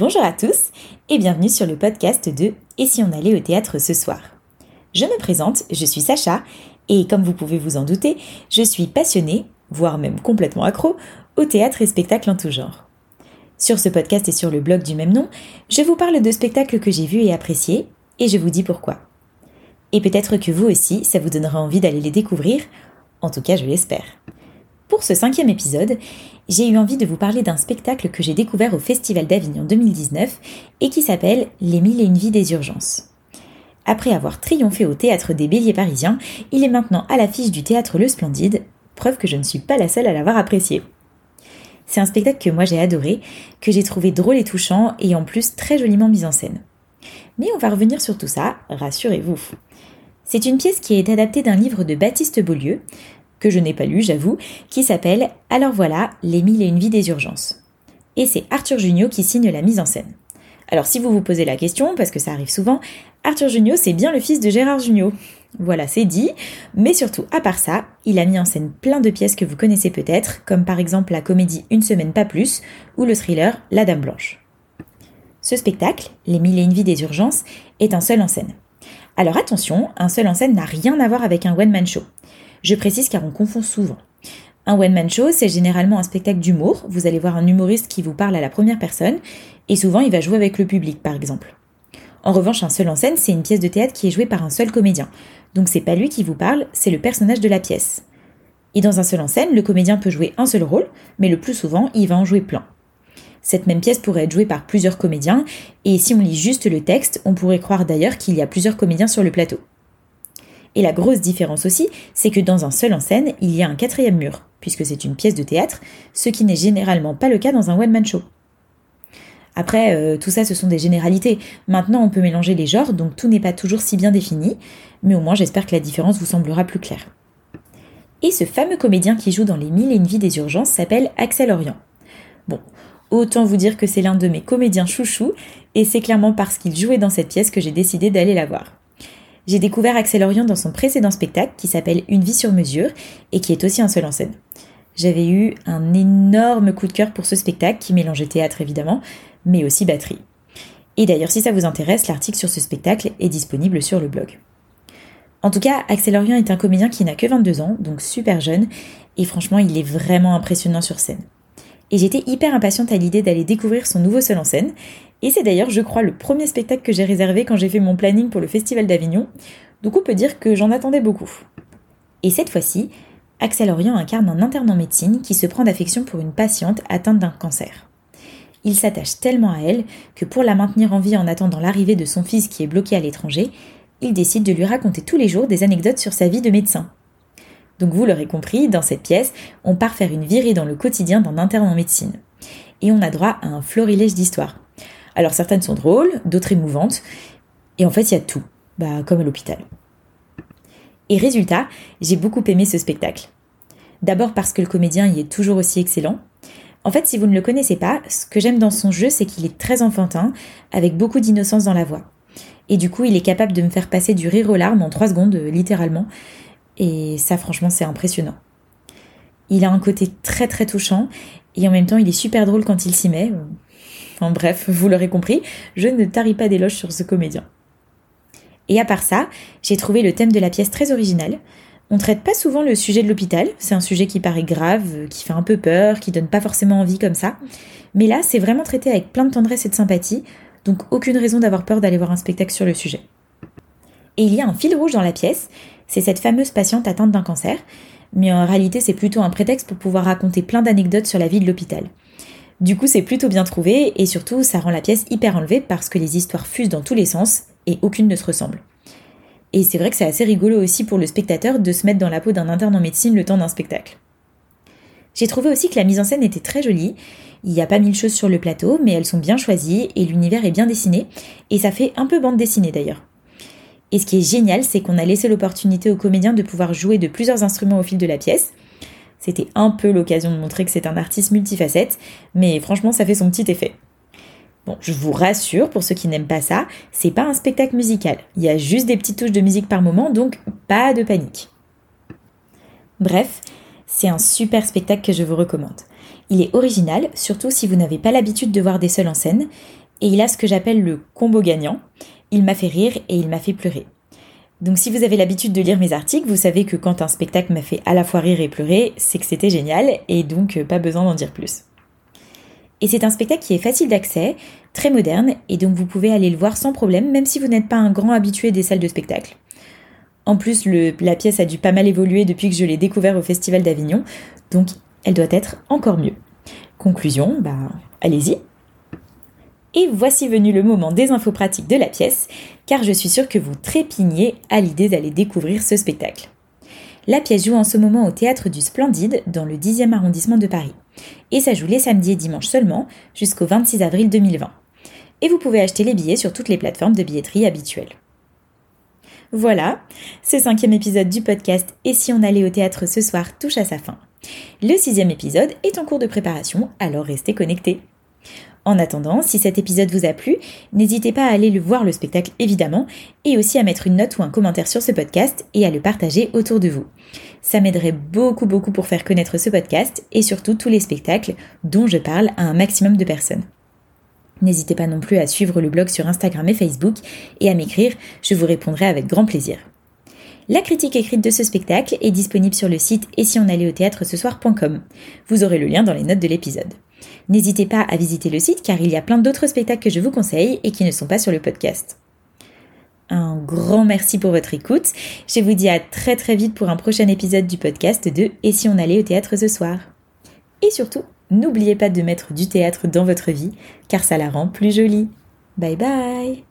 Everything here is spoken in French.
Bonjour à tous et bienvenue sur le podcast de Et si on allait au théâtre ce soir Je me présente, je suis Sacha et comme vous pouvez vous en douter, je suis passionnée, voire même complètement accro, au théâtre et spectacle en tout genre. Sur ce podcast et sur le blog du même nom, je vous parle de spectacles que j'ai vus et appréciés et je vous dis pourquoi. Et peut-être que vous aussi, ça vous donnera envie d'aller les découvrir, en tout cas je l'espère. Pour ce cinquième épisode, j'ai eu envie de vous parler d'un spectacle que j'ai découvert au Festival d'Avignon 2019 et qui s'appelle Les mille et une vies des urgences. Après avoir triomphé au théâtre des Béliers parisiens, il est maintenant à l'affiche du théâtre Le Splendide, preuve que je ne suis pas la seule à l'avoir apprécié. C'est un spectacle que moi j'ai adoré, que j'ai trouvé drôle et touchant et en plus très joliment mis en scène. Mais on va revenir sur tout ça, rassurez-vous. C'est une pièce qui est adaptée d'un livre de Baptiste Beaulieu, que je n'ai pas lu, j'avoue, qui s'appelle Alors voilà, les mille et une vies des urgences. Et c'est Arthur Junio qui signe la mise en scène. Alors si vous vous posez la question, parce que ça arrive souvent, Arthur Junio c'est bien le fils de Gérard Junio. Voilà, c'est dit, mais surtout à part ça, il a mis en scène plein de pièces que vous connaissez peut-être, comme par exemple la comédie Une semaine pas plus, ou le thriller La Dame Blanche. Ce spectacle, Les mille et une vies des urgences, est un seul en scène. Alors attention, un seul en scène n'a rien à voir avec un one-man show. Je précise car on confond souvent. Un one-man show, c'est généralement un spectacle d'humour. Vous allez voir un humoriste qui vous parle à la première personne, et souvent il va jouer avec le public, par exemple. En revanche, un seul en scène, c'est une pièce de théâtre qui est jouée par un seul comédien. Donc c'est pas lui qui vous parle, c'est le personnage de la pièce. Et dans un seul en scène, le comédien peut jouer un seul rôle, mais le plus souvent, il va en jouer plein. Cette même pièce pourrait être jouée par plusieurs comédiens, et si on lit juste le texte, on pourrait croire d'ailleurs qu'il y a plusieurs comédiens sur le plateau. Et la grosse différence aussi, c'est que dans un seul en scène, il y a un quatrième mur, puisque c'est une pièce de théâtre, ce qui n'est généralement pas le cas dans un one-man show. Après, euh, tout ça, ce sont des généralités. Maintenant, on peut mélanger les genres, donc tout n'est pas toujours si bien défini, mais au moins j'espère que la différence vous semblera plus claire. Et ce fameux comédien qui joue dans Les Mille et une Vies des Urgences s'appelle Axel Orient. Bon, autant vous dire que c'est l'un de mes comédiens chouchous, et c'est clairement parce qu'il jouait dans cette pièce que j'ai décidé d'aller la voir. J'ai découvert Axel Orient dans son précédent spectacle qui s'appelle Une vie sur mesure et qui est aussi un seul en scène. J'avais eu un énorme coup de cœur pour ce spectacle qui mélangeait théâtre évidemment, mais aussi batterie. Et d'ailleurs, si ça vous intéresse, l'article sur ce spectacle est disponible sur le blog. En tout cas, Axel Orient est un comédien qui n'a que 22 ans, donc super jeune, et franchement, il est vraiment impressionnant sur scène. Et j'étais hyper impatiente à l'idée d'aller découvrir son nouveau seul en scène, et c'est d'ailleurs, je crois, le premier spectacle que j'ai réservé quand j'ai fait mon planning pour le Festival d'Avignon, donc on peut dire que j'en attendais beaucoup. Et cette fois-ci, Axel Orient incarne un interne en médecine qui se prend d'affection pour une patiente atteinte d'un cancer. Il s'attache tellement à elle que pour la maintenir en vie en attendant l'arrivée de son fils qui est bloqué à l'étranger, il décide de lui raconter tous les jours des anecdotes sur sa vie de médecin. Donc vous l'aurez compris, dans cette pièce, on part faire une virée dans le quotidien d'un interne en médecine. Et on a droit à un florilège d'histoires. Alors certaines sont drôles, d'autres émouvantes, et en fait il y a tout, bah, comme à l'hôpital. Et résultat, j'ai beaucoup aimé ce spectacle. D'abord parce que le comédien y est toujours aussi excellent. En fait, si vous ne le connaissez pas, ce que j'aime dans son jeu, c'est qu'il est très enfantin, avec beaucoup d'innocence dans la voix. Et du coup, il est capable de me faire passer du rire aux larmes en trois secondes, littéralement. Et ça, franchement, c'est impressionnant. Il a un côté très très touchant, et en même temps, il est super drôle quand il s'y met. En bref, vous l'aurez compris, je ne taris pas d'éloges sur ce comédien. Et à part ça, j'ai trouvé le thème de la pièce très original. On traite pas souvent le sujet de l'hôpital, c'est un sujet qui paraît grave, qui fait un peu peur, qui donne pas forcément envie comme ça. Mais là, c'est vraiment traité avec plein de tendresse et de sympathie, donc aucune raison d'avoir peur d'aller voir un spectacle sur le sujet. Et il y a un fil rouge dans la pièce, c'est cette fameuse patiente atteinte d'un cancer, mais en réalité c'est plutôt un prétexte pour pouvoir raconter plein d'anecdotes sur la vie de l'hôpital. Du coup, c'est plutôt bien trouvé et surtout, ça rend la pièce hyper enlevée parce que les histoires fusent dans tous les sens et aucune ne se ressemble. Et c'est vrai que c'est assez rigolo aussi pour le spectateur de se mettre dans la peau d'un interne en médecine le temps d'un spectacle. J'ai trouvé aussi que la mise en scène était très jolie. Il n'y a pas mille choses sur le plateau, mais elles sont bien choisies et l'univers est bien dessiné, et ça fait un peu bande dessinée d'ailleurs. Et ce qui est génial, c'est qu'on a laissé l'opportunité aux comédiens de pouvoir jouer de plusieurs instruments au fil de la pièce, c'était un peu l'occasion de montrer que c'est un artiste multifacette, mais franchement, ça fait son petit effet. Bon, je vous rassure, pour ceux qui n'aiment pas ça, c'est pas un spectacle musical. Il y a juste des petites touches de musique par moment, donc pas de panique. Bref, c'est un super spectacle que je vous recommande. Il est original, surtout si vous n'avez pas l'habitude de voir des seuls en scène, et il a ce que j'appelle le combo gagnant. Il m'a fait rire et il m'a fait pleurer. Donc si vous avez l'habitude de lire mes articles, vous savez que quand un spectacle m'a fait à la fois rire et pleurer, c'est que c'était génial et donc euh, pas besoin d'en dire plus. Et c'est un spectacle qui est facile d'accès, très moderne, et donc vous pouvez aller le voir sans problème, même si vous n'êtes pas un grand habitué des salles de spectacle. En plus, la pièce a dû pas mal évoluer depuis que je l'ai découvert au Festival d'Avignon, donc elle doit être encore mieux. Conclusion, bah allez-y. Et voici venu le moment des infos pratiques de la pièce, car je suis sûre que vous trépignez à l'idée d'aller découvrir ce spectacle. La pièce joue en ce moment au théâtre du Splendide, dans le 10e arrondissement de Paris. Et ça joue les samedis et dimanches seulement, jusqu'au 26 avril 2020. Et vous pouvez acheter les billets sur toutes les plateformes de billetterie habituelles. Voilà, ce cinquième épisode du podcast Et si on allait au théâtre ce soir touche à sa fin. Le sixième épisode est en cours de préparation, alors restez connectés. En attendant, si cet épisode vous a plu, n'hésitez pas à aller le voir le spectacle évidemment, et aussi à mettre une note ou un commentaire sur ce podcast et à le partager autour de vous. Ça m'aiderait beaucoup beaucoup pour faire connaître ce podcast et surtout tous les spectacles dont je parle à un maximum de personnes. N'hésitez pas non plus à suivre le blog sur Instagram et Facebook et à m'écrire, je vous répondrai avec grand plaisir. La critique écrite de ce spectacle est disponible sur le site et si on allait au théâtre ce soir.com. Vous aurez le lien dans les notes de l'épisode. N'hésitez pas à visiter le site car il y a plein d'autres spectacles que je vous conseille et qui ne sont pas sur le podcast. Un grand merci pour votre écoute. Je vous dis à très très vite pour un prochain épisode du podcast de Et si on allait au théâtre ce soir Et surtout, n'oubliez pas de mettre du théâtre dans votre vie car ça la rend plus jolie. Bye bye